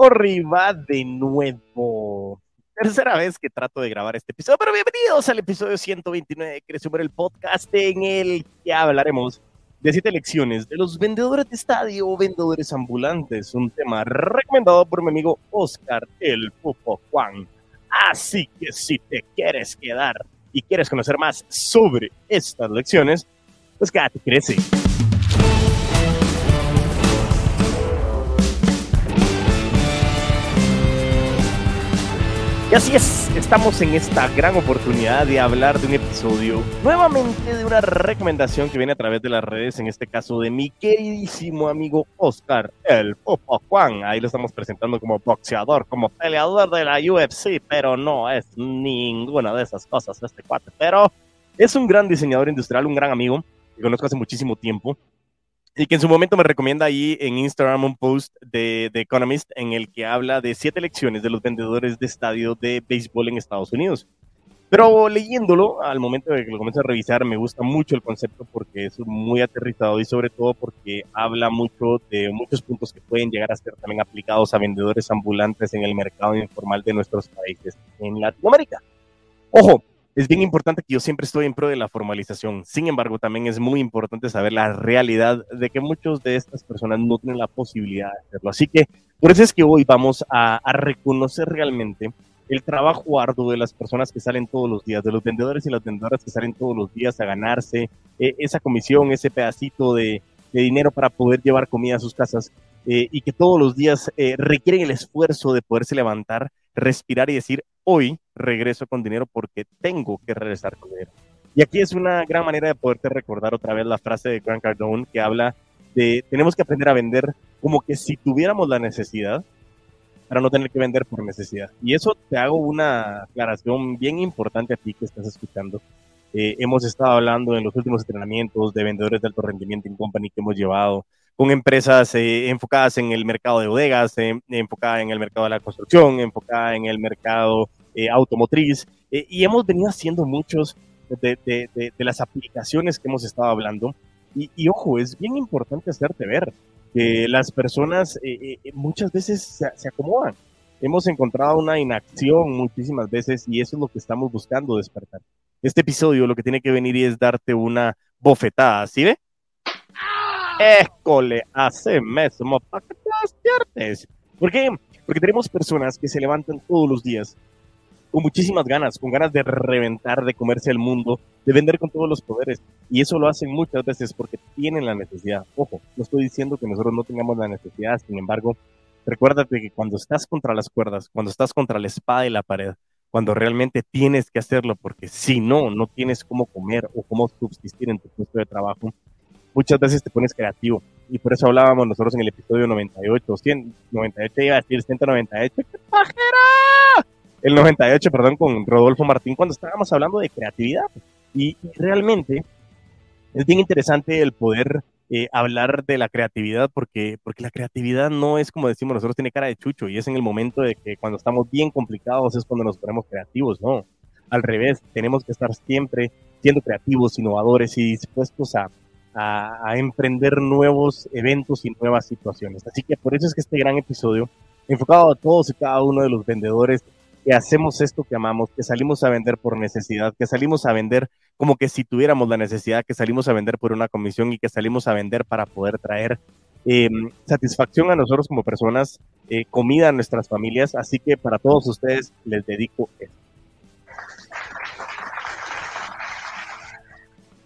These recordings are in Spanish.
arriba de nuevo. Tercera vez que trato de grabar este episodio, pero bienvenidos al episodio 129 de Crecer el podcast en el que hablaremos de siete lecciones de los vendedores de estadio o vendedores ambulantes, un tema recomendado por mi amigo Oscar el Popo Juan. Así que si te quieres quedar y quieres conocer más sobre estas lecciones, pues quédate, crece. Y así es, estamos en esta gran oportunidad de hablar de un episodio, nuevamente de una recomendación que viene a través de las redes, en este caso de mi queridísimo amigo Oscar, el Popo Juan. Ahí lo estamos presentando como boxeador, como peleador de la UFC, pero no es ninguna de esas cosas este cuate. Pero es un gran diseñador industrial, un gran amigo que conozco hace muchísimo tiempo y que en su momento me recomienda ahí en Instagram un post de The Economist en el que habla de siete lecciones de los vendedores de estadio de béisbol en Estados Unidos. Pero leyéndolo, al momento de que lo comienzo a revisar, me gusta mucho el concepto porque es muy aterrizado y sobre todo porque habla mucho de muchos puntos que pueden llegar a ser también aplicados a vendedores ambulantes en el mercado informal de nuestros países en Latinoamérica. Ojo, es bien importante que yo siempre estoy en pro de la formalización. Sin embargo, también es muy importante saber la realidad de que muchas de estas personas no tienen la posibilidad de hacerlo. Así que por eso es que hoy vamos a, reconocer realmente el trabajo arduo de las personas que salen todos los días, de los vendedores y las vendedoras que salen todos los días a ganarse eh, esa comisión, ese pedacito de, dinero para poder llevar comida a sus casas eh, y que todos los días eh, requieren el esfuerzo de poderse levantar, respirar y decir, hoy regreso con dinero porque tengo que regresar con dinero. Y aquí es una gran manera de poderte recordar otra vez la frase de Grant Cardone que habla de tenemos que aprender a vender como que si tuviéramos la necesidad para no tener que vender por necesidad. Y eso te hago una aclaración bien importante a ti que estás escuchando. Eh, hemos estado hablando en los últimos entrenamientos de vendedores de alto rendimiento en company que hemos llevado con empresas eh, enfocadas en el mercado de bodegas, eh, enfocada en el mercado de la construcción, enfocada en el mercado eh, automotriz, y hemos venido haciendo muchos de, de, de, las aplicaciones que hemos estado hablando. Y, y, ojo, es bien importante hacerte ver que las personas muchas veces se, se acomodan. Hemos encontrado una inacción muchísimas veces y eso es lo que estamos buscando despertar. Este episodio lo que tiene que venir es darte una bofetada, ¿sí ve? École, hace mesmo para que te. ¿Por qué? Porque tenemos personas que se levantan todos los días con muchísimas ganas, con ganas de reventar, de comerse el mundo, de vender con todos los poderes. Y eso lo hacen muchas veces porque tienen la necesidad. Ojo, no estoy diciendo que nosotros no tengamos la necesidad, sin embargo, recuérdate que cuando estás contra las cuerdas, cuando estás contra la espada y la pared, cuando realmente tienes que hacerlo, porque si no, no tienes cómo comer o cómo subsistir en tu puesto de trabajo, muchas veces te pones creativo. Y por eso hablábamos nosotros en el episodio 98, 100, 98 iba a decir 198, ¡qué pajera! El 98, perdón, con Rodolfo Martín, cuando estábamos hablando de creatividad. Y, realmente es bien interesante el poder eh, hablar de la creatividad porque, porque la creatividad no es como decimos nosotros, tiene cara de chucho y es en el momento de que cuando estamos bien complicados es cuando nos ponemos creativos, no. Al revés, tenemos que estar siempre siendo creativos, innovadores y dispuestos a, a, emprender nuevos eventos y nuevas situaciones. Así que por eso es que este gran episodio, enfocado a todos y cada uno de los vendedores que hacemos esto que amamos, que salimos a vender por necesidad, que salimos a vender como que si tuviéramos la necesidad, que salimos a vender por una comisión y que salimos a vender para poder traer em, satisfacción a nosotros como personas, eh, comida a nuestras familias. Así que para todos ustedes les dedico esto.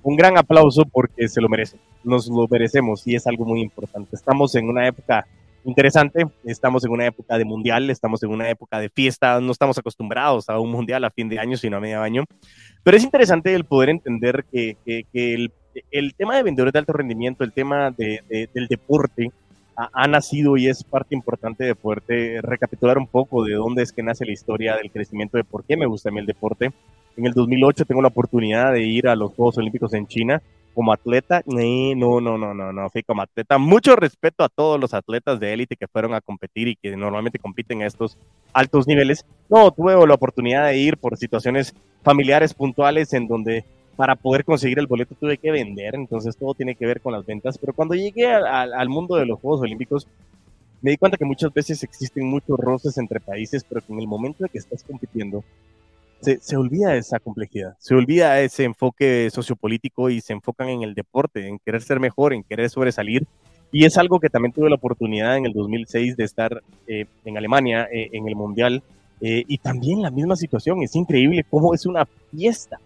Un gran aplauso porque se lo merece, nos lo merecemos y es algo muy importante. Estamos en una época interesante, estamos en una época de mundial, estamos en una época de fiesta, no estamos acostumbrados a un mundial a fin de año, sino a medio año, pero es interesante el poder entender que, que, el, tema de vendedores de alto rendimiento, el tema de, del deporte, ha, nacido y es parte importante de poder recapitular un poco de dónde es que nace la historia del crecimiento de por qué me gusta a mí el deporte en el 2008 tengo la oportunidad de ir a los Juegos Olímpicos en China como atleta. No, no, no, no, no, fui como atleta. Mucho respeto a todos los atletas de élite que fueron a competir y que normalmente compiten a estos altos niveles. No, tuve la oportunidad de ir por situaciones familiares puntuales en donde para poder conseguir el boleto tuve que vender, entonces todo tiene que ver con las ventas. Pero cuando llegué al mundo de los Juegos Olímpicos, me di cuenta que muchas veces existen muchos roces entre países, pero que en el momento de que estás compitiendo, se, se, olvida esa complejidad, se olvida ese enfoque sociopolítico y se enfocan en el deporte, en querer ser mejor, en querer sobresalir. Y es algo que también tuve la oportunidad en el 2006 de estar eh, en Alemania, eh, en el Mundial, eh, y también la misma situación. Es increíble cómo es una fiesta.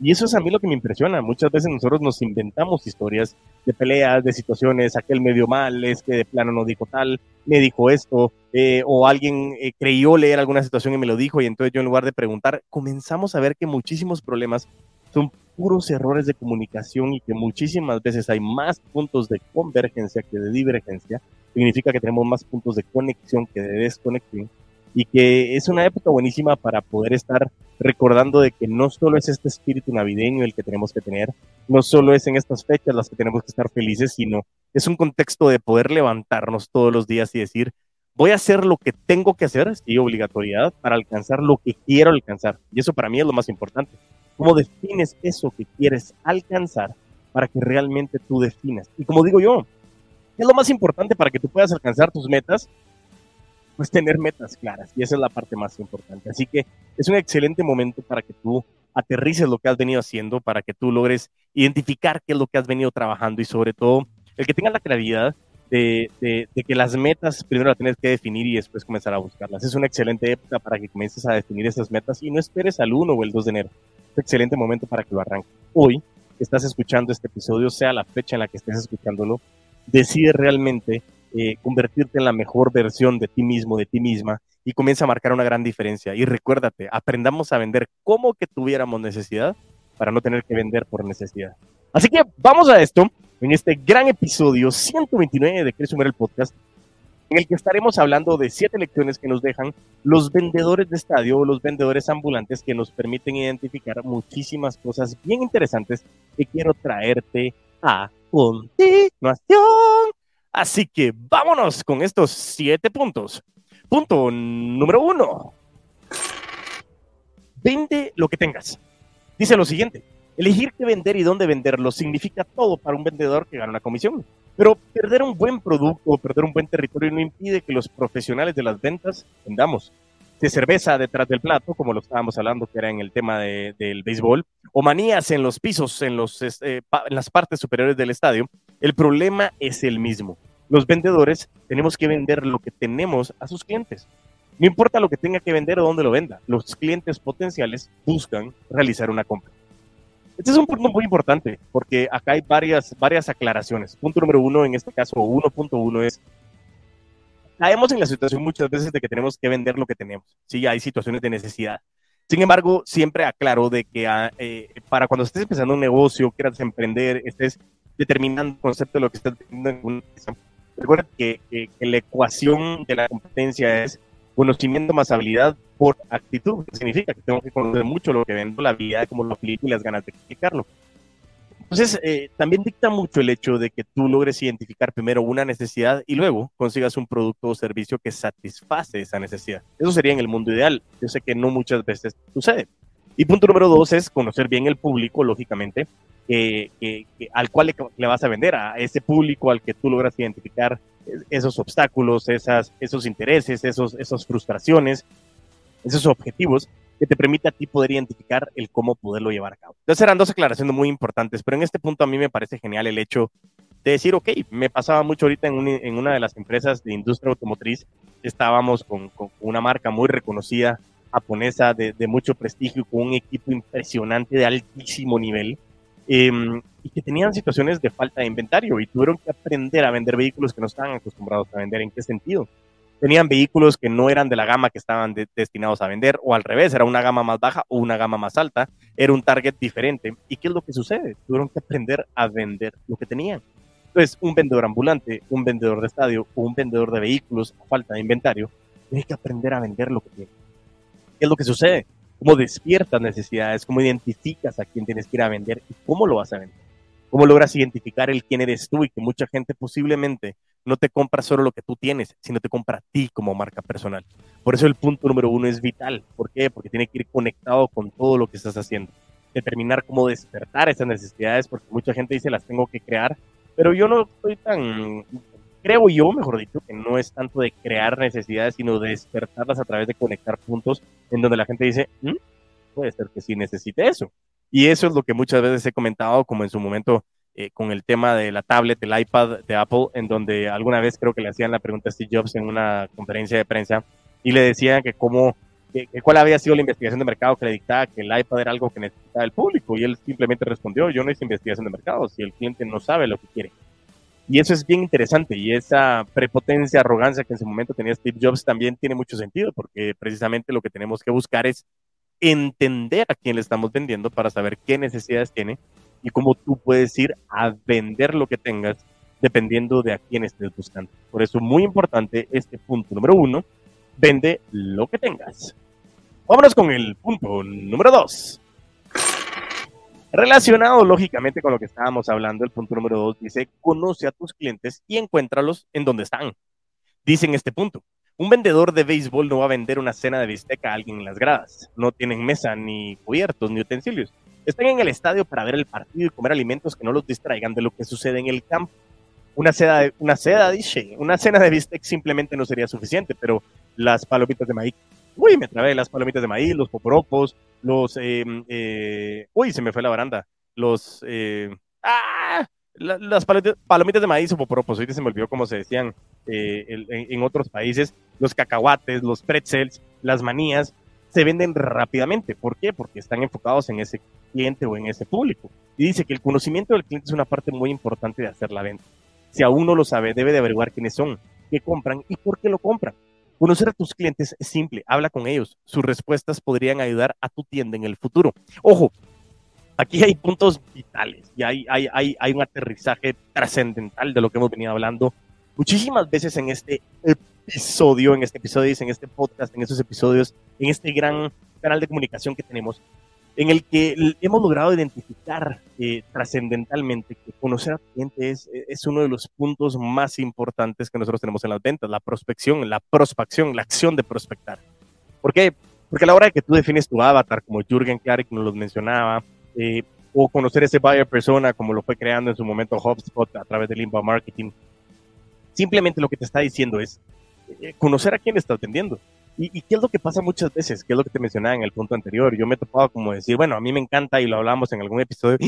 Y eso es a mí lo que me impresiona. Muchas veces nosotros nos inventamos historias de peleas, de situaciones, aquel medio mal, es que de plano no dijo tal, me dijo esto, eh, o alguien eh, creyó leer alguna situación y me lo dijo, y entonces yo en lugar de preguntar, comenzamos a ver que muchísimos problemas son puros errores de comunicación y que muchísimas veces hay más puntos de convergencia que de divergencia. Significa que tenemos más puntos de conexión que de desconexión y que es una época buenísima para poder estar recordando de que no solo es este espíritu navideño el que tenemos que tener, no solo es en estas fechas las que tenemos que estar felices, sino es un contexto de poder levantarnos todos los días y decir, voy a hacer lo que tengo que hacer, sí, obligatoriedad, para alcanzar lo que quiero alcanzar. Y eso para mí es lo más importante. ¿Cómo defines eso que quieres alcanzar para que realmente tú definas? Y como digo yo, ¿qué es lo más importante para que tú puedas alcanzar tus metas? pues tener metas claras y esa es la parte más importante. Así que es un excelente momento para que tú aterrices lo que has venido haciendo, para que tú logres identificar qué es lo que has venido trabajando y sobre todo el que tengas la claridad de, que las metas primero las tienes que definir y después comenzar a buscarlas. Es una excelente época para que comiences a definir esas metas y no esperes al 1 o el 2 de enero. Es un excelente momento para que lo arranques. Hoy estás escuchando este episodio, sea la fecha en la que estés escuchándolo, decide realmente eh, convertirte en la mejor versión de ti mismo, de ti misma, y comienza a marcar una gran diferencia. Y recuérdate, aprendamos a vender como que tuviéramos necesidad para no tener que vender por necesidad. Así que vamos a esto, en este gran episodio 129 de Sumar el Podcast, en el que estaremos hablando de siete lecciones que nos dejan los vendedores de estadio o los vendedores ambulantes que nos permiten identificar muchísimas cosas bien interesantes que quiero traerte a continuación. Así que vámonos con estos siete puntos. Punto número uno. Vende lo que tengas. Dice lo siguiente. Elegir qué vender y dónde venderlo significa todo para un vendedor que gana una comisión. Pero perder un buen producto o perder un buen territorio no impide que los profesionales de las ventas vendamos de cerveza detrás del plato, como lo estábamos hablando, que era en el tema del béisbol, o manías en los pisos, este, en las partes superiores del estadio, el problema es el mismo. Los vendedores tenemos que vender lo que tenemos a sus clientes. No importa lo que tenga que vender o dónde lo venda, los clientes potenciales buscan realizar una compra. Este es un punto muy importante porque acá hay varias, varias aclaraciones. Punto número uno, en este caso 1.1 es, caemos en la situación muchas veces de que tenemos que vender lo que tenemos. Sí, hay situaciones de necesidad. Sin embargo, siempre aclaro de que ah, eh, para cuando estés empezando un negocio, quieras emprender, estés determinando el concepto de lo que estás vendiendo en una Recuerda que, la ecuación de la competencia es conocimiento más habilidad por actitud, que significa que tengo que conocer mucho lo que vendo, la habilidad, cómo lo aplico y las ganas de explicarlo. Entonces, eh, también dicta mucho el hecho de que tú logres identificar primero una necesidad y luego consigas un producto o servicio que satisface esa necesidad. Eso sería en el mundo ideal. Yo sé que no muchas veces sucede. Y punto número dos es conocer bien el público, lógicamente, al cual le, vas a vender, a ese público al que tú logras identificar esos obstáculos, esas, esos intereses, esos, esas frustraciones, esos objetivos que te permite a ti poder identificar el cómo poderlo llevar a cabo. Entonces eran dos aclaraciones muy importantes, pero en este punto a mí me parece genial el hecho de decir, ok, me pasaba mucho ahorita en, en una de las empresas de industria automotriz, estábamos con, con una marca muy reconocida japonesa de, de, mucho prestigio, con un equipo impresionante de altísimo nivel, Em, y que tenían situaciones de falta de inventario y tuvieron que aprender a vender vehículos que no estaban acostumbrados a vender. ¿En qué sentido? Tenían vehículos que no eran de la gama que estaban destinados a vender, o al revés, era una gama más baja o una gama más alta, era un target diferente. ¿Y qué es lo que sucede? Tuvieron que aprender a vender lo que tenían. Entonces, un vendedor ambulante, un vendedor de estadio o un vendedor de vehículos a falta de inventario, tiene que aprender a vender lo que tiene. ¿Qué es lo que sucede? cómo despiertas necesidades, cómo identificas a quién tienes que ir a vender y cómo lo vas a vender. Cómo logras identificar el quién eres tú y que mucha gente posiblemente no te compra solo lo que tú tienes, sino te compra a ti como marca personal. Por eso el punto número uno es vital. ¿Por qué? Porque tiene que ir conectado con todo lo que estás haciendo. Determinar cómo despertar esas necesidades, porque mucha gente dice las tengo que crear, pero yo no estoy tan creo yo, mejor dicho, que no es tanto de crear necesidades, sino de despertarlas a través de conectar puntos en donde la gente dice, mm, puede ser que sí necesite eso. Y eso es lo que muchas veces he comentado, como en su momento eh, con el tema de la tablet, el iPad de Apple, en donde alguna vez creo que le hacían la pregunta a Steve Jobs en una conferencia de prensa y le decían que cómo, que, cuál había sido la investigación de mercado que le dictaba que el iPad era algo que necesitaba el público y él simplemente respondió, yo no hice investigación de mercado, si el cliente no sabe lo que quiere. Y eso es bien interesante y esa prepotencia, arrogancia que en ese momento tenía Steve Jobs también tiene mucho sentido porque precisamente lo que tenemos que buscar es entender a quién le estamos vendiendo para saber qué necesidades tiene y cómo tú puedes ir a vender lo que tengas dependiendo de a quién estés buscando. Por eso muy importante este punto número uno, vende lo que tengas. Vámonos con el punto número dos. Relacionado lógicamente con lo que estábamos hablando, el punto número dos dice, conoce a tus clientes y encuéntralos en donde están. Dice en este punto, un vendedor de béisbol no va a vender una cena de bisteca a alguien en las gradas. No tienen mesa, ni cubiertos, ni utensilios. Están en el estadio para ver el partido y comer alimentos que no los distraigan de lo que sucede en el campo. Una seda, una seda, dice, una cena de bistec simplemente no sería suficiente, pero las palomitas de maíz, uy, me trabé las palomitas de maíz, los poporopos, los, eh, eh, uy, se me fue la baranda, los, eh, ah, las palomitas de maíz o poporopos, ahorita se me olvidó cómo se decían en, en otros países, los cacahuates, los pretzels, las manías, se venden rápidamente. ¿Por qué? Porque están enfocados en ese cliente o en ese público. Y dice que el conocimiento del cliente es una parte muy importante de hacer la venta. Si aún no lo sabe, debe de averiguar quiénes son, qué compran y por qué lo compran. Conocer a tus clientes es simple, habla con ellos. Sus respuestas podrían ayudar a tu tienda en el futuro. Ojo, aquí hay puntos vitales y hay, hay, hay, hay un aterrizaje trascendental de lo que hemos venido hablando muchísimas veces en este episodio, en este episodio, en este podcast, en estos episodios, en este gran canal de comunicación que tenemos, en el que hemos logrado identificar eh, trascendentalmente que conocer al cliente es, es, uno de los puntos más importantes que nosotros tenemos en las ventas, la prospección, la prospección, la acción de prospectar. ¿Por qué? Porque a la hora de que tú defines tu avatar, como Jürgen Klarik nos lo mencionaba, eh, o conocer ese buyer persona, como lo fue creando en su momento HubSpot a través del inbound marketing, simplemente lo que te está diciendo es eh, conocer a quién estás vendiendo. ¿Y, qué es lo que pasa muchas veces? ¿Qué es lo que te mencionaba en el punto anterior? Yo me he topado como decir, bueno, a mí me encanta, y lo hablamos en algún episodio,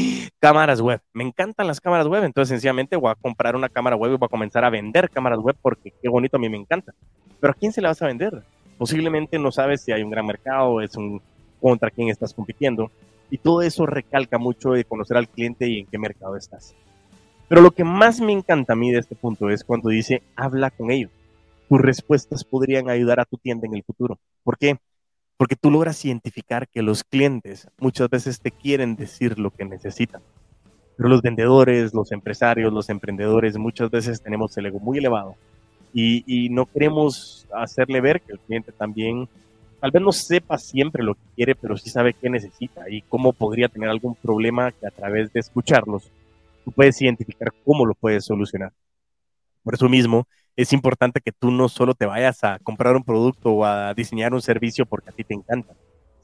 cámaras web. Me encantan las cámaras web, entonces sencillamente voy a comprar una cámara web y voy a comenzar a vender cámaras web porque qué bonito a mí me encanta. Pero ¿a quién se la vas a vender? Posiblemente no sabes si hay un gran mercado, es un contra quién estás compitiendo. Y todo eso recalca mucho de conocer al cliente y en qué mercado estás. Pero lo que más me encanta a mí de este punto es cuando dice, habla con ellos tus respuestas podrían ayudar a tu tienda en el futuro. ¿Por qué? Porque tú logras identificar que los clientes muchas veces te quieren decir lo que necesitan. Pero los vendedores, los empresarios, los emprendedores, muchas veces tenemos el ego muy elevado y, y no queremos hacerle ver que el cliente también tal vez no sepa siempre lo que quiere, pero sí sabe qué necesita y cómo podría tener algún problema que a través de escucharlos tú puedes identificar cómo lo puedes solucionar. Por eso mismo, es importante que tú no solo te vayas a comprar un producto o a diseñar un servicio porque a ti te encanta,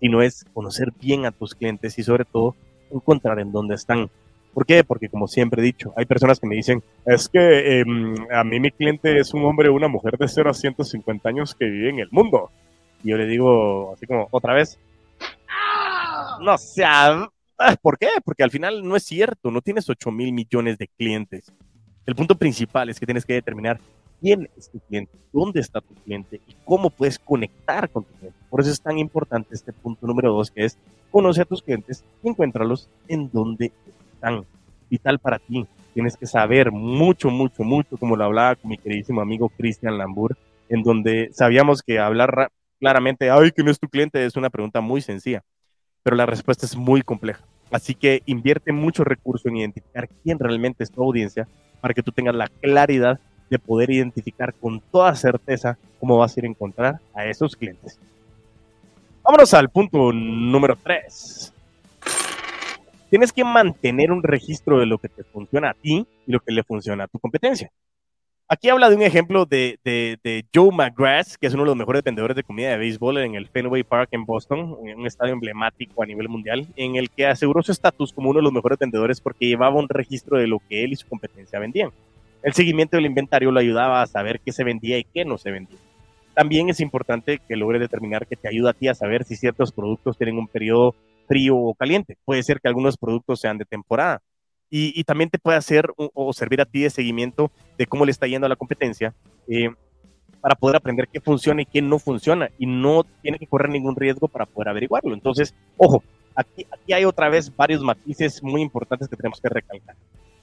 sino es conocer bien a tus clientes y sobre todo encontrar en dónde están. ¿Por qué? Porque como siempre he dicho, hay personas que me dicen, es que em, a mí mi cliente es un hombre o una mujer de 0 a 150 años que vive en el mundo. Y yo le digo así como, otra vez, no sea, ¿por qué? Porque al final no es cierto, no tienes 8 mil millones de clientes. El punto principal es que tienes que determinar quién es tu cliente, dónde está tu cliente y cómo puedes conectar con tu cliente. Por eso es tan importante este punto número dos, que es conocer a tus clientes y encuéntralos en donde están. Vital para ti. Tienes que saber mucho, mucho, mucho, como lo hablaba con mi queridísimo amigo Cristian Lambur, en donde sabíamos que hablar claramente, ay, que no es tu cliente, es una pregunta muy sencilla, pero la respuesta es muy compleja. Así que invierte mucho recurso en identificar quién realmente es tu audiencia para que tú tengas la claridad de poder identificar con toda certeza cómo vas a ir a encontrar a esos clientes. Vámonos al punto número 3. Tienes que mantener un registro de lo que te funciona a ti y lo que le funciona a tu competencia. Aquí habla de un ejemplo de, de, Joe McGrath, que es uno de los mejores vendedores de comida de béisbol en el Fenway Park en Boston, un estadio emblemático a nivel mundial, en el que aseguró su estatus como uno de los mejores vendedores porque llevaba un registro de lo que él y su competencia vendían. El seguimiento del inventario lo ayudaba a saber qué se vendía y qué no se vendía. También es importante que logre determinar que te ayuda a ti a saber si ciertos productos tienen un periodo frío o caliente. Puede ser que algunos productos sean de temporada. Y, también te puede hacer o, servir a ti de seguimiento de cómo le está yendo a la competencia eh, para poder aprender qué funciona y qué no funciona. Y no tiene que correr ningún riesgo para poder averiguarlo. Entonces, ojo, aquí, aquí hay otra vez varios matices muy importantes que tenemos que recalcar.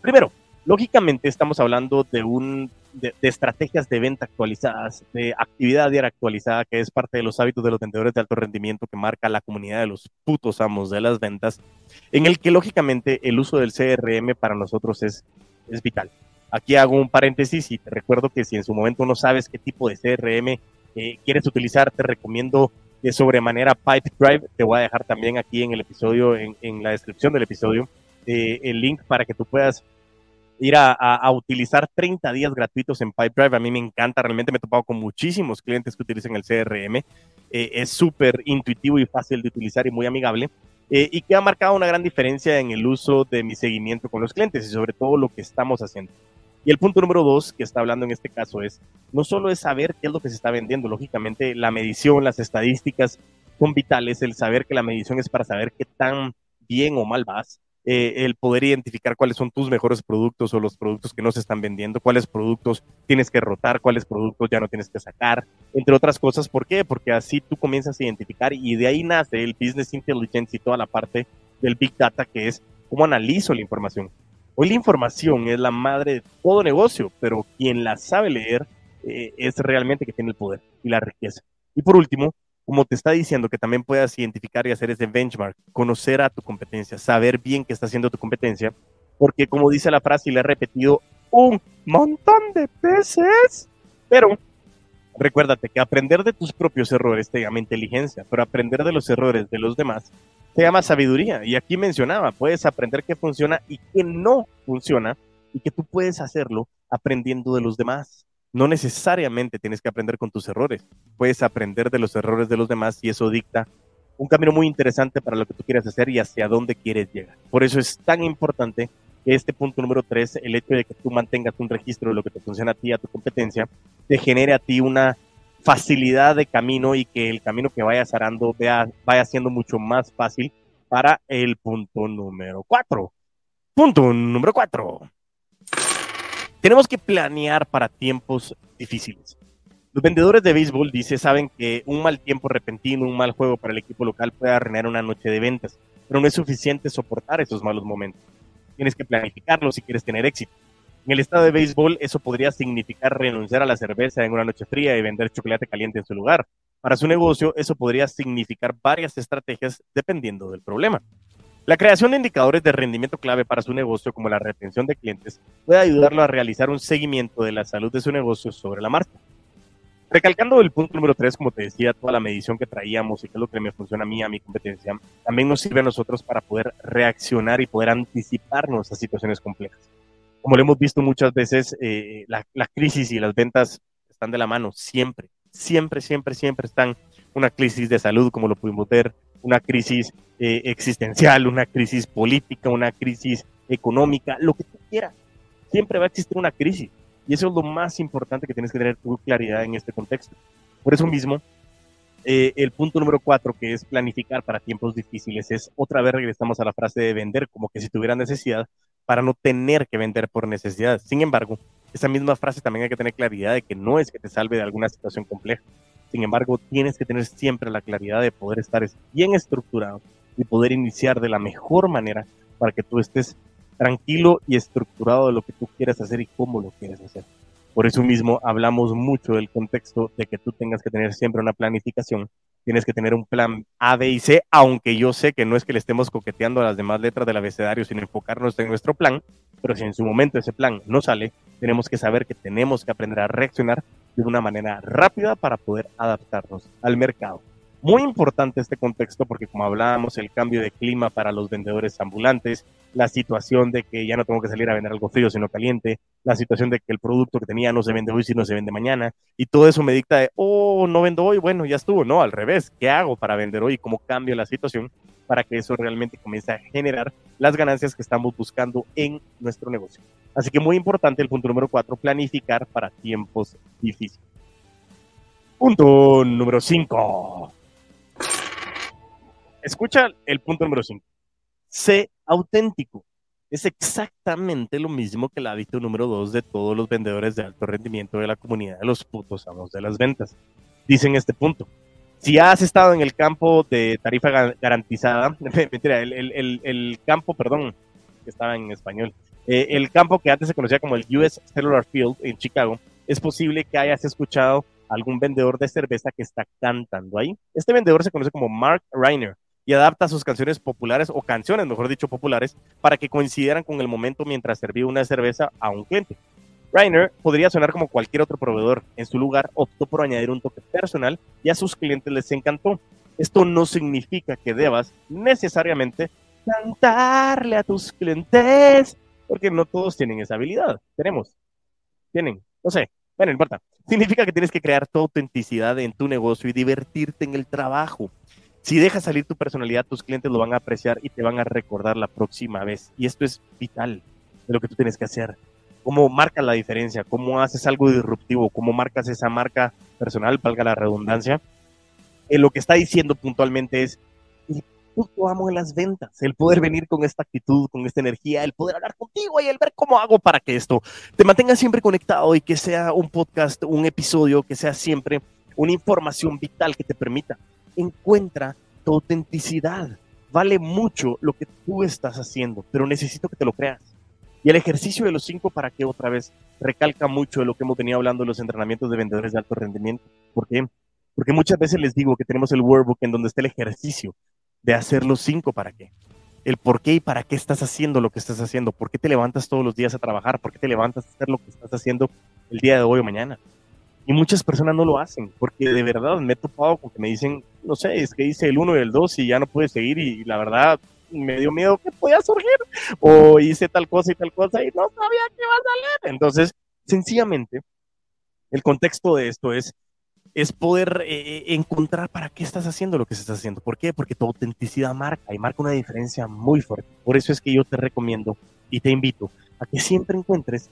Primero, lógicamente estamos hablando de, un, de, estrategias de venta actualizadas, de actividad diaria actualizada, que es parte de los hábitos de los vendedores de alto rendimiento que marca la comunidad de los putos amos de las ventas, en el que lógicamente el uso del CRM para nosotros es, es vital. Aquí hago un paréntesis y te recuerdo que si en su momento no sabes qué tipo de CRM eh, quieres utilizar, te recomiendo de sobremanera Pipedrive. Te voy a dejar también aquí en el episodio, en, en la descripción del episodio, eh, el link para que tú puedas ir a, a, utilizar 30 días gratuitos en Pipedrive. A mí me encanta, realmente me he topado con muchísimos clientes que utilizan el CRM. Eh, es súper intuitivo y fácil de utilizar y muy amigable. Eh, y que ha marcado una gran diferencia en el uso de mi seguimiento con los clientes y sobre todo lo que estamos haciendo. Y el punto número dos que está hablando en este caso es, no solo es saber qué es lo que se está vendiendo, lógicamente la medición, las estadísticas son vitales, el saber que la medición es para saber qué tan bien o mal vas, eh, el poder identificar cuáles son tus mejores productos o los productos que no se están vendiendo, cuáles productos tienes que rotar, cuáles productos ya no tienes que sacar, entre otras cosas. ¿Por qué? Porque así tú comienzas a identificar y de ahí nace el business intelligence y toda la parte del big data que es cómo analizo la información. Hoy la información es la madre de todo negocio, pero quien la sabe leer eh, es realmente que tiene el poder y la riqueza. Y por último, como te está diciendo, que también puedas identificar y hacer ese benchmark, conocer a tu competencia, saber bien qué está haciendo tu competencia, porque como dice la frase y le he repetido un montón de veces, pero recuérdate que aprender de tus propios errores te llama inteligencia, pero aprender de los errores de los demás te llama sabiduría. Y aquí mencionaba, puedes aprender qué funciona y qué no funciona, y que tú puedes hacerlo aprendiendo de los demás. No necesariamente tienes que aprender con tus errores, puedes aprender de los errores de los demás y eso dicta un camino muy interesante para lo que tú quieres hacer y hacia dónde quieres llegar. Por eso es tan importante que este punto número tres, el hecho de que tú mantengas un registro de lo que te funciona a ti, a tu competencia, te genere a ti una facilidad de camino y que el camino que vayas arando vaya siendo mucho más fácil para el punto número cuatro. Punto número cuatro. Tenemos que planear para tiempos difíciles. Los vendedores de béisbol, dice, saben que un mal tiempo repentino, un mal juego para el equipo local puede arruinar una noche de ventas, pero no es suficiente soportar esos malos momentos. Tienes que planificarlo si quieres tener éxito. En el estado de béisbol, eso podría significar renunciar a la cerveza en una noche fría y vender chocolate caliente en su lugar. Para su negocio, eso podría significar varias estrategias dependiendo del problema. La creación de indicadores de rendimiento clave para su negocio, como la retención de clientes, puede ayudarlo a realizar un seguimiento de la salud de su negocio sobre la marca. Recalcando el punto número 3, como te decía, toda la medición que traíamos y que es lo que me funciona a mí, a mi competencia, también nos sirve a nosotros para poder reaccionar y poder anticiparnos a situaciones complejas. Como lo hemos visto muchas veces, eh, la, la crisis y las ventas están de la mano, siempre, siempre, siempre, siempre están una crisis de salud, como lo pudimos ver, una crisis eh, existencial, una crisis política, una crisis económica, lo que tú quieras. Siempre va a existir una crisis. Y eso es lo más importante que tienes que tener tu claridad en este contexto. Por eso mismo, eh, el punto número cuatro, que es planificar para tiempos difíciles, es otra vez regresamos a la frase de vender como que si tuviera necesidad para no tener que vender por necesidad. Sin embargo, esa misma frase también hay que tener claridad de que no es que te salve de alguna situación compleja. Sin embargo, tienes que tener siempre la claridad de poder estar bien estructurado y poder iniciar de la mejor manera para que tú estés tranquilo y estructurado de lo que tú quieres hacer y cómo lo quieres hacer. Por eso mismo hablamos mucho del contexto de que tú tengas que tener siempre una planificación, tienes que tener un plan A, B y C, aunque yo sé que no es que le estemos coqueteando a las demás letras del abecedario sin enfocarnos en nuestro plan, pero si en su momento ese plan no sale, tenemos que saber que tenemos que aprender a reaccionar de una manera rápida para poder adaptarnos al mercado. Muy importante este contexto porque como hablábamos, el cambio de clima para los vendedores ambulantes, la situación de que ya no tengo que salir a vender algo frío sino caliente, la situación de que el producto que tenía no se vende hoy sino se vende mañana, y todo eso me dicta de, oh, no vendo hoy, bueno, ya estuvo, no, al revés, ¿qué hago para vender hoy? ¿Cómo cambio la situación para que eso realmente comience a generar las ganancias que estamos buscando en nuestro negocio? Así que muy importante el punto número cuatro, planificar para tiempos difíciles. Punto número cinco Escucha el punto número 5. Sé auténtico. Es exactamente lo mismo que el hábito número 2 de todos los vendedores de alto rendimiento de la comunidad de los putos amos de las ventas. Dicen este punto. Si has estado en el campo de tarifa garantizada, mentira, el, campo, perdón, que estaba en español, eh, el campo que antes se conocía como el US Cellular Field en Chicago, es posible que hayas escuchado algún vendedor de cerveza que está cantando ahí. Este vendedor se conoce como Mark Reiner y adapta sus canciones populares o canciones, mejor dicho, populares, para que coincidieran con el momento mientras servía una cerveza a un cliente. Reiner podría sonar como cualquier otro proveedor. En su lugar, optó por añadir un toque personal y a sus clientes les encantó. Esto no significa que debas necesariamente cantarle a tus clientes, porque no todos tienen esa habilidad. Tenemos, tienen, no sé, bueno, no importa. Significa que tienes que crear tu autenticidad en tu negocio y divertirte en el trabajo. Si dejas salir tu personalidad, tus clientes lo van a apreciar y te van a recordar la próxima vez. Y esto es vital de lo que tú tienes que hacer. Cómo marcas la diferencia, cómo haces algo disruptivo, cómo marcas esa marca personal, valga la redundancia. Eh, lo que está diciendo puntualmente es puto amo en las ventas, el poder venir con esta actitud, con esta energía, el poder hablar contigo y el ver cómo hago para que esto te mantenga siempre conectado y que sea un podcast, un episodio, que sea siempre una información vital que te permita encuentra tu autenticidad. Vale mucho lo que tú estás haciendo, pero necesito que te lo creas. Y el ejercicio de los cinco, para que otra vez recalca mucho de lo que hemos venido hablando en los entrenamientos de vendedores de alto rendimiento. ¿Por qué? Porque muchas veces les digo que tenemos el workbook en donde está el ejercicio de hacer los cinco para qué. El por qué y para qué estás haciendo lo que estás haciendo. ¿Por qué te levantas todos los días a trabajar? ¿Por qué te levantas a hacer lo que estás haciendo el día de hoy o mañana? Y muchas personas no lo hacen, porque de verdad me he topado con que me dicen, no sé, es que hice el 1 y el 2 y ya no pude seguir y la verdad me dio miedo que podía surgir, o hice tal cosa y tal cosa y no sabía que iba a salir. Entonces, sencillamente, el contexto de esto es, es poder eh, eh, encontrar para qué estás haciendo lo que estás haciendo. ¿Por qué? Porque tu autenticidad marca y marca una diferencia muy fuerte. Por eso es que yo te recomiendo y te invito a que siempre encuentres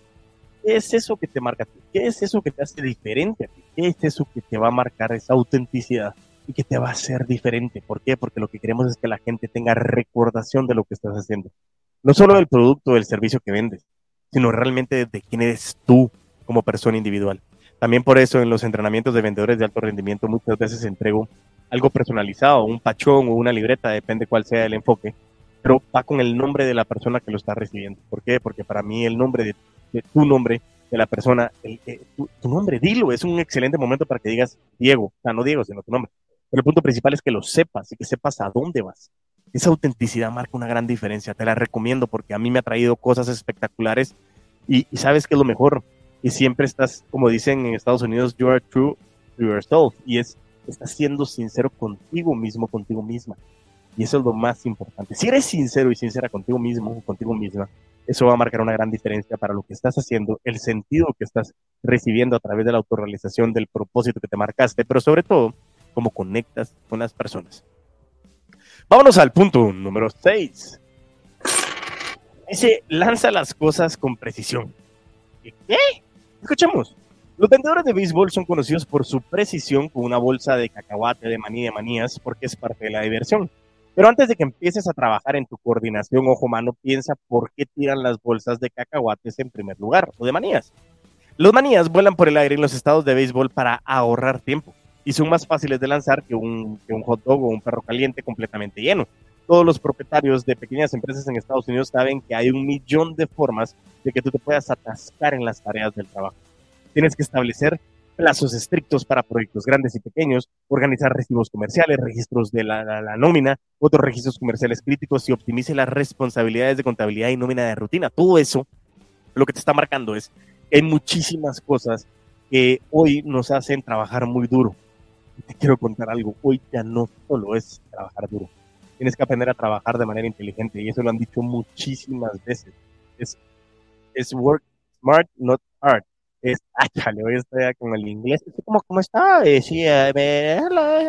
¿Qué es eso que te marca a ti? ¿Qué es eso que te hace diferente a ti? ¿Qué es eso que te va a marcar esa autenticidad y que te va a hacer diferente? ¿Por qué? Porque lo que queremos es que la gente tenga recordación de lo que estás haciendo. No solo del producto o del servicio que vendes, sino realmente de quién eres tú como persona individual. También por eso en los entrenamientos de vendedores de alto rendimiento muchas veces entrego algo personalizado, un pachón o una libreta, depende cuál sea el enfoque, pero va con el nombre de la persona que lo está recibiendo. ¿Por qué? Porque para mí el nombre de tu nombre de la persona, tu, nombre, dilo, es un excelente momento para que digas Diego, o sea, no Diego, sino tu nombre. Pero el punto principal es que lo sepas y que sepas a dónde vas. Esa autenticidad marca una gran diferencia, te la recomiendo porque a mí me ha traído cosas espectaculares y, sabes que es lo mejor. Y siempre estás, como dicen en Estados Unidos, you are true to yourself. Y es, estás siendo sincero contigo mismo, contigo misma. Y eso es lo más importante. Si eres sincero y sincera contigo mismo, contigo misma, eso va a marcar una gran diferencia para lo que estás haciendo, el sentido que estás recibiendo a través de la autorrealización del propósito que te marcaste, pero sobre todo, cómo conectas con las personas. Vámonos al punto número 6. Dice, lanza las cosas con precisión. ¿Qué? Escuchemos. Los vendedores de béisbol son conocidos por su precisión con una bolsa de cacahuate de manía de manías porque es parte de la diversión. Pero antes de que empieces a trabajar en tu coordinación ojo-mano, piensa por qué tiran las bolsas de cacahuates en primer lugar o de manías. Los manías vuelan por el aire en los estados de béisbol para ahorrar tiempo y son más fáciles de lanzar que un, que un hot dog o un perro caliente completamente lleno. Todos los propietarios de pequeñas empresas en Estados Unidos saben que hay un millón de formas de que tú te puedas atascar en las tareas del trabajo. Tienes que establecer plazos estrictos para proyectos grandes y pequeños, organizar recibos comerciales, registros de la, nómina, otros registros comerciales críticos y optimice las responsabilidades de contabilidad y nómina de rutina. Todo eso lo que te está marcando es hay muchísimas cosas que hoy nos hacen trabajar muy duro. te quiero contar algo, hoy ya no solo es trabajar duro, tienes que aprender a trabajar de manera inteligente y eso lo han dicho muchísimas veces. Es, es work smart, not hard. Es, ay, chale, hoy estoy con el inglés. ¿Cómo, cómo está? Eh, sí,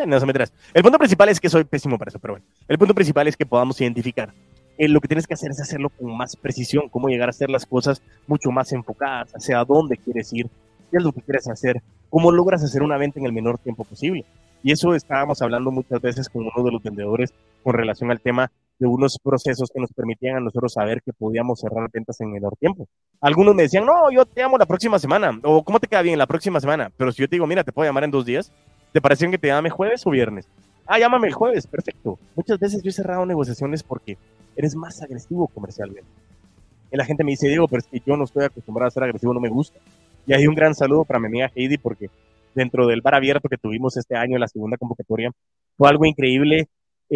no se me El punto principal es que soy pésimo para eso, pero bueno. El punto principal es que podamos identificar. Eh, lo que tienes que hacer es hacerlo con más precisión, cómo llegar a hacer las cosas mucho más enfocadas, hacia dónde quieres ir, qué es lo que quieres hacer, cómo logras hacer una venta en el menor tiempo posible. Y eso estábamos hablando muchas veces con uno de los vendedores con relación al tema de unos procesos que nos permitían a nosotros saber que podíamos cerrar ventas en menor tiempo. Algunos me decían, no, yo te llamo la próxima semana, o ¿cómo te queda bien la próxima semana? Pero si yo te digo, mira, te puedo llamar en dos días, ¿te parece que te llame jueves o viernes? Ah, llámame el jueves, perfecto. Muchas veces yo he cerrado negociaciones porque eres más agresivo comercialmente. Y la gente me dice, Diego, pero es que yo no estoy acostumbrado a ser agresivo, no me gusta. Y hay un gran saludo para mi amiga Heidi porque dentro del bar abierto que tuvimos este año, la segunda convocatoria, fue algo increíble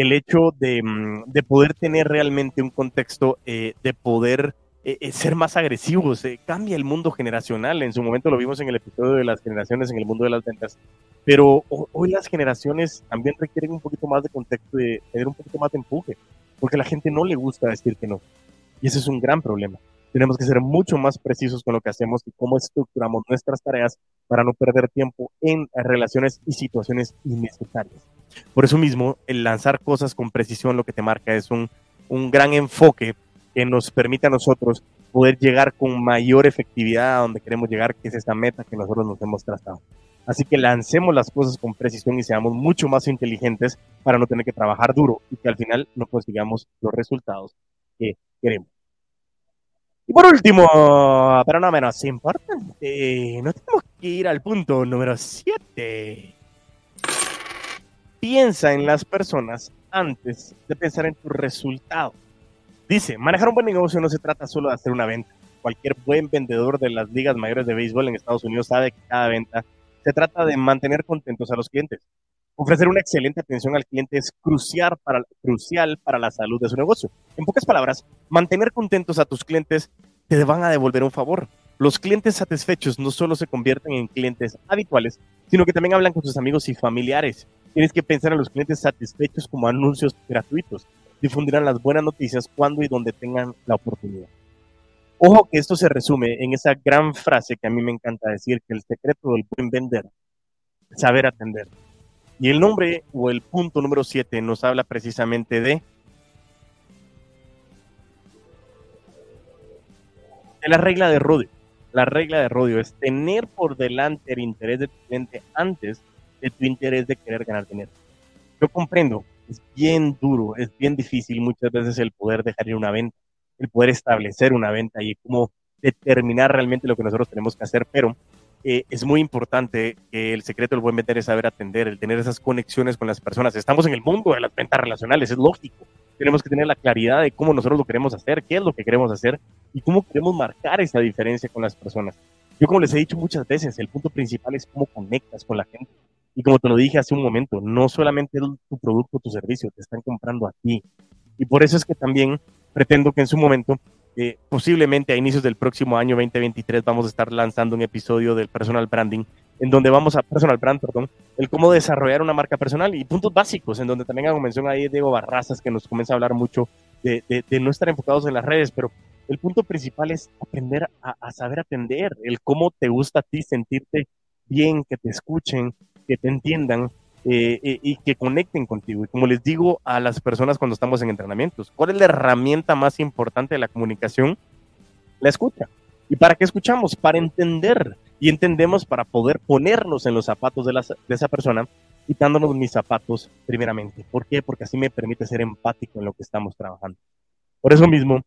el hecho de, mm, de poder tener realmente un contexto, eh, de poder eh, eh, ser más agresivos. cambia el mundo generacional. En su momento lo vimos en el episodio de las generaciones en el mundo de las ventas. Pero hoy las generaciones también requieren un poquito más de contexto, y tener un poquito más de empuje, porque la gente no le gusta decir que no. Y ese es un gran problema. Tenemos que ser mucho más precisos con lo que hacemos y cómo estructuramos nuestras tareas para no perder tiempo en relaciones y situaciones innecesarias. Por eso mismo, el lanzar cosas con precisión lo que te marca es un, un gran enfoque que nos permite a nosotros poder llegar con mayor efectividad a donde queremos llegar, que es esta meta que nosotros nos hemos trazado. Así que lancemos las cosas con precisión y seamos mucho más inteligentes para no tener que trabajar duro y que al final no consigamos los resultados que queremos. Y por último, pero no menos importante, nos tenemos que ir al punto número 7. Piensa en las personas antes de pensar en tu resultado. Dice, manejar un buen negocio no se trata solo de hacer una venta. Cualquier buen vendedor de las ligas mayores de béisbol en Estados Unidos sabe que cada venta se trata de mantener contentos a los clientes. Ofrecer una excelente atención al cliente es crucial para, crucial para la salud de su negocio. En pocas palabras, mantener contentos a tus clientes te van a devolver un favor. Los clientes satisfechos no solo se convierten en clientes habituales, sino que también hablan con sus amigos y familiares. Tienes que pensar en los clientes satisfechos como anuncios gratuitos difundirán las buenas noticias cuando y donde tengan la oportunidad. Ojo que esto se resume en esa gran frase que a mí me encanta decir, que el secreto del buen vender es saber atender. Y el nombre o el punto número 7 nos habla precisamente de la regla de Rodio. La regla de Rodio es tener por delante el interés de tu cliente antes de tu interés de querer ganar dinero. Yo comprendo es bien duro, es bien difícil muchas veces el poder dejar ir una venta, el poder establecer una venta y cómo determinar realmente lo que nosotros tenemos que hacer, pero eh, es muy importante que el secreto del buen vender es saber atender, el tener esas conexiones con las personas. Estamos en el mundo de las ventas relacionales, es lógico. Tenemos que tener la claridad de cómo nosotros lo queremos hacer, qué es lo que queremos hacer y cómo queremos marcar esa diferencia con las personas. Yo como les he dicho muchas veces, el punto principal es cómo conectas con la gente. Y como te lo dije hace un momento, no solamente tu producto tu servicio, te están comprando a ti. Y por eso es que también pretendo que en su momento, eh, posiblemente a inicios del próximo año 2023, vamos a estar lanzando un episodio del personal branding, en donde vamos a, personal brand, perdón, el cómo desarrollar una marca personal y puntos básicos, en donde también hago mención ahí de Diego Barrazas, que nos comienza a hablar mucho de, de, no estar enfocados en las redes, pero el punto principal es aprender a, a saber atender, el cómo te gusta a ti sentirte bien, que te escuchen, que te entiendan eh, eh, y que conecten contigo. Y como les digo a las personas cuando estamos en entrenamientos, ¿cuál es la herramienta más importante de la comunicación? La escucha. ¿Y para qué escuchamos? Para entender. Y entendemos para poder ponernos en los zapatos de, de esa persona, quitándonos mis zapatos primeramente. ¿Por qué? Porque así me permite ser empático en lo que estamos trabajando. Por eso mismo,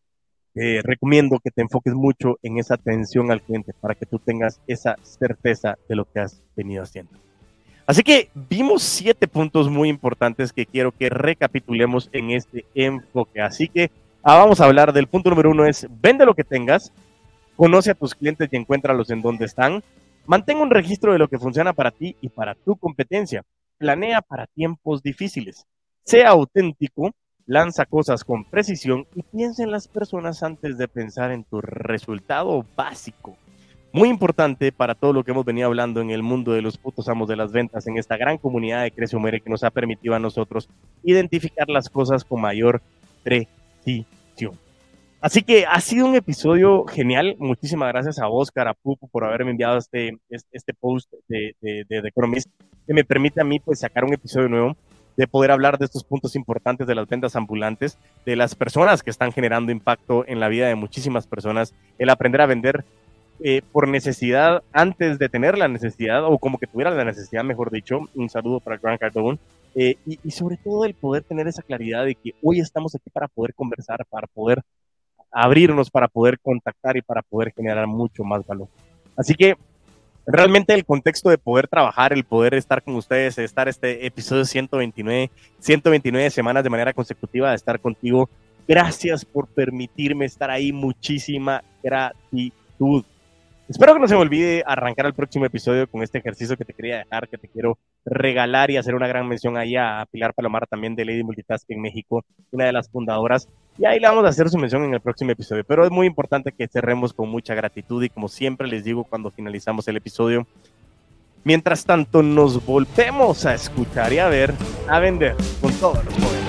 eh, recomiendo que te enfoques mucho en esa atención al cliente para que tú tengas esa certeza de lo que has venido haciendo. Así que vimos siete puntos muy importantes que quiero que recapitulemos en este enfoque. Así que ah, vamos a hablar del punto número uno es vende lo que tengas, conoce a tus clientes y encuéntralos en donde están, mantenga un registro de lo que funciona para ti y para tu competencia, planea para tiempos difíciles, sea auténtico, lanza cosas con precisión y piensa en las personas antes de pensar en tu resultado básico. Muy importante para todo lo que hemos venido hablando en el mundo de los putos amos de las ventas, en esta gran comunidad de Crece Muere que nos ha permitido a nosotros identificar las cosas con mayor precisión. Así que ha sido un episodio genial. Muchísimas gracias a Oscar, a Pupo por haberme enviado este, este post de, de, de, que me permite a mí pues sacar un episodio nuevo de poder hablar de estos puntos importantes de las ventas ambulantes, de las personas que están generando impacto en la vida de muchísimas personas, el aprender a vender eh, por necesidad antes de tener la necesidad, o como que tuviera la necesidad, mejor dicho. Un saludo para Grant Cardone. Eh, y, y, sobre todo el poder tener esa claridad de que hoy estamos aquí para poder conversar, para poder abrirnos, para poder contactar y para poder generar mucho más valor. Así que realmente el contexto de poder trabajar, el poder estar con ustedes, estar este episodio 129, 129 semanas de manera consecutiva, de estar contigo. Gracias por permitirme estar ahí. Muchísima gratitud. Espero que no se me olvide arrancar el próximo episodio con este ejercicio que te quería dejar, que te quiero regalar y hacer una gran mención ahí a Pilar Palomar también de Lady Multitasking México, una de las fundadoras. Y ahí le vamos a hacer su mención en el próximo episodio. Pero es muy importante que cerremos con mucha gratitud y como siempre les digo cuando finalizamos el episodio, mientras tanto nos volvemos a escuchar y a ver, a vender con todos los poderes.